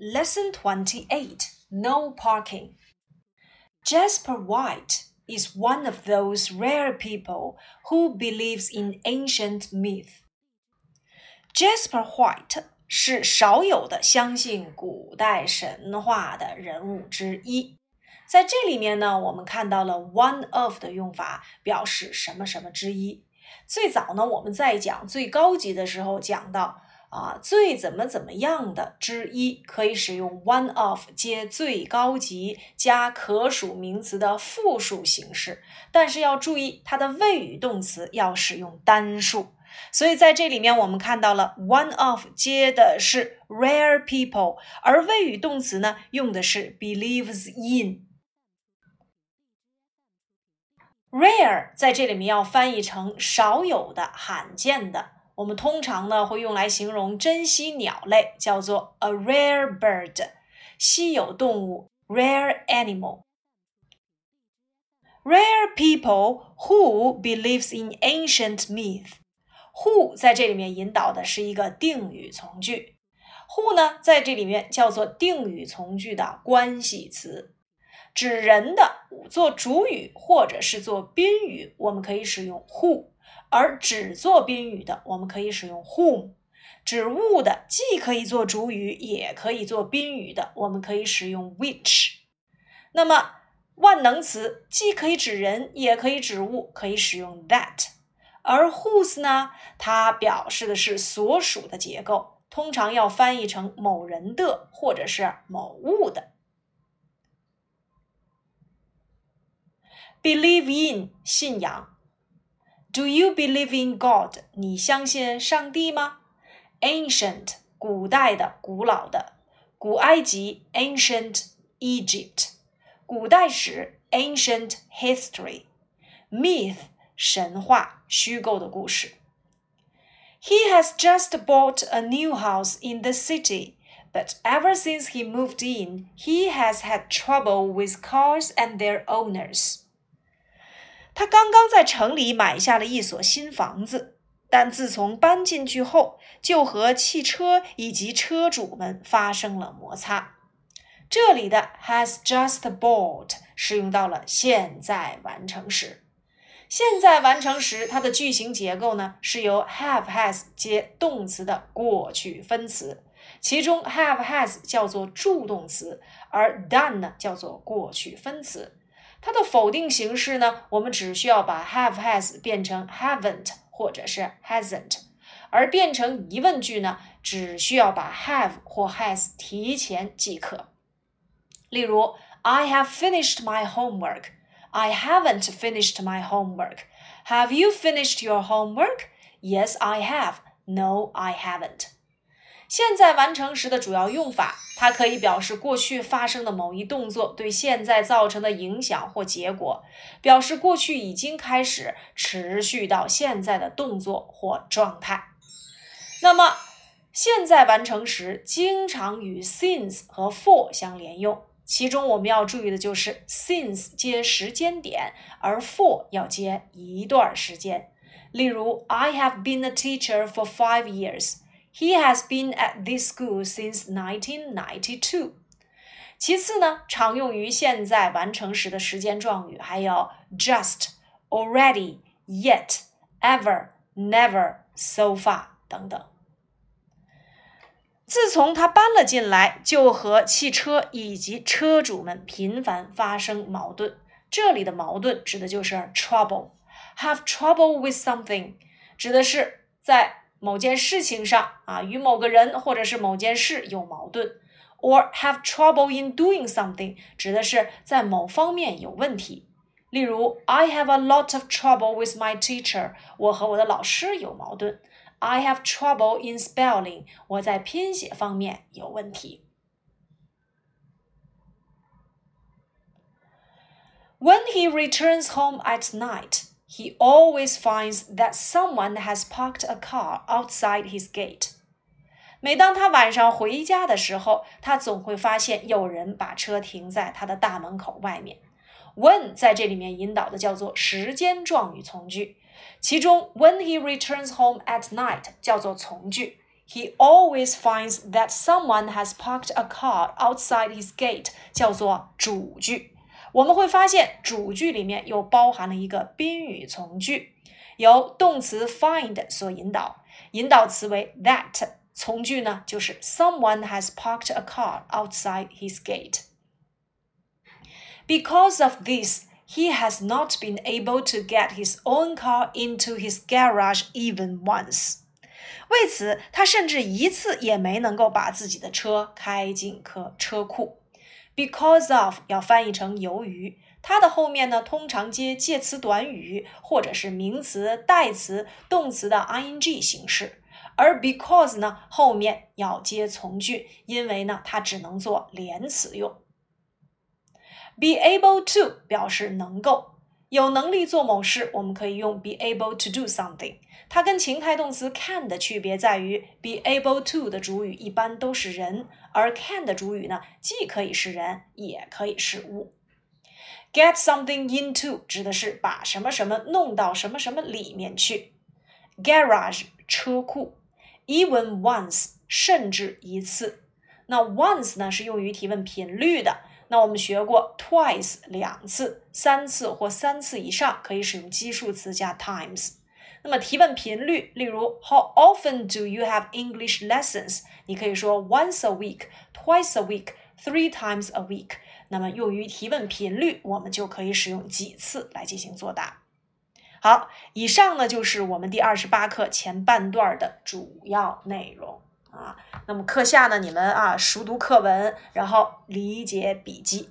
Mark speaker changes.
Speaker 1: Lesson 28 No Parking. Jasper White is one of those rare people who believes in ancient myth. Jasper White 是少有的相信古代神话的人物之一。在这里面呢，我们看到了 one of 的用法，表示什么什么之一。最早呢，我们在讲最高级的时候讲到。 啊，最怎么怎么样的之一，可以使用 one of 接最高级加可数名词的复数形式，但是要注意它的谓语动词要使用单数。所以在这里面，我们看到了 one of 接的是 rare people，而谓语动词呢用的是 believes in。rare 在这里面要翻译成少有的、罕见的。我们通常呢会用来形容珍稀鸟类，叫做 a rare bird，稀有动物 rare animal。Rare people who believes in ancient myth。who 在这里面引导的是一个定语从句，who 呢在这里面叫做定语从句的关系词，指人的做主语或者是做宾语，我们可以使用 who。而只做宾语的，我们可以使用 whom；指物的，既可以做主语，也可以做宾语的，我们可以使用 which。那么万能词既可以指人，也可以指物，可以使用 that。而 whose 呢？它表示的是所属的结构，通常要翻译成某人的或者是某物的。believe in 信仰。Do you believe in God？你相信上帝吗？Ancient，古代的、古老的，古埃及 （Ancient Egypt），古代史 （Ancient History），Myth，神话、虚构的故事。He has just bought a new house in the city, but ever since he moved in, he has had trouble with cars and their owners. 他刚刚在城里买下了一所新房子，但自从搬进去后，就和汽车以及车主们发生了摩擦。这里的 has just bought 使用到了现在完成时。现在完成时，它的句型结构呢是由 have has 接动词的过去分词，其中 have has 叫做助动词，而 done 呢叫做过去分词。它的否定形式呢？我们只需要把 have has 变成 haven't 或者是 hasn't，而变成疑问句呢，只需要把 have 或 has 提前即可。例如，I have finished my homework. I haven't finished my homework. Have you finished your homework? Yes, I have. No, I haven't. 现在完成时的主要用法，它可以表示过去发生的某一动作对现在造成的影响或结果，表示过去已经开始持续到现在的动作或状态。那么，现在完成时经常与 since 和 for 相连用，其中我们要注意的就是 since 接时间点，而 for 要接一段时间。例如，I have been a teacher for five years。He has been at this school since 1992. 其次呢，常用于现在完成时的时间状语还有 just、already、yet、ever、never、so far 等等。自从他搬了进来，就和汽车以及车主们频繁发生矛盾。这里的矛盾指的就是 trouble。Have trouble with something，指的是在 某件事情上啊，与某个人或者是某件事有矛盾，or have trouble in doing something，指的是在某方面有问题。例如，I have a lot of trouble with my teacher，我和我的老师有矛盾。I have trouble in spelling，我在拼写方面有问题。When he returns home at night he always finds that someone has parked a car outside his gate. 每当他晚上回家的时候，他总会发现有人把车停在他的大门口外面。When 在这里面引导的叫做时间状语从句，其中 When he returns home at night 叫做从句 He always finds that someone has parked a car outside his gate，叫做主句。 我们会发现主句里面又包含了一个宾语从句，由动词 find 所引导，引导词为 that，从句呢就是 someone has parked a car outside his gate。Because of this, he has not been able to get his own car into his garage even once. 为此，他甚至一次也没能够把自己的车开进车车库。 Because of 要翻译成由于，它的后面呢通常接介词短语或者是名词、代词、动词的 ing 形式，而 because 呢后面要接从句，因为呢它只能做连词用。Be able to 表示能够，有能力做某事，我们可以用 be able to do something。它跟情态动词 can 的区别在于，be able to 的主语一般都是人，而 can 的主语呢，既可以是人，也可以是物。Get something into 指的是把什么什么弄到什么什么里面去。Garage 车库，even once 甚至一次。那 once 呢是用于提问频率的。那我们学过 twice 两次、三次或三次以上可以使用基数词加 times。那么提问频率，例如 How often do you have English lessons？你可以说 once a week、twice a week、three times a week。那么用于提问频率，我们就可以使用几次来进行作答。好，以上呢就是我们第二十八课前半段的主要内容。啊，那么课下呢，你们啊熟读课文，然后理解笔记。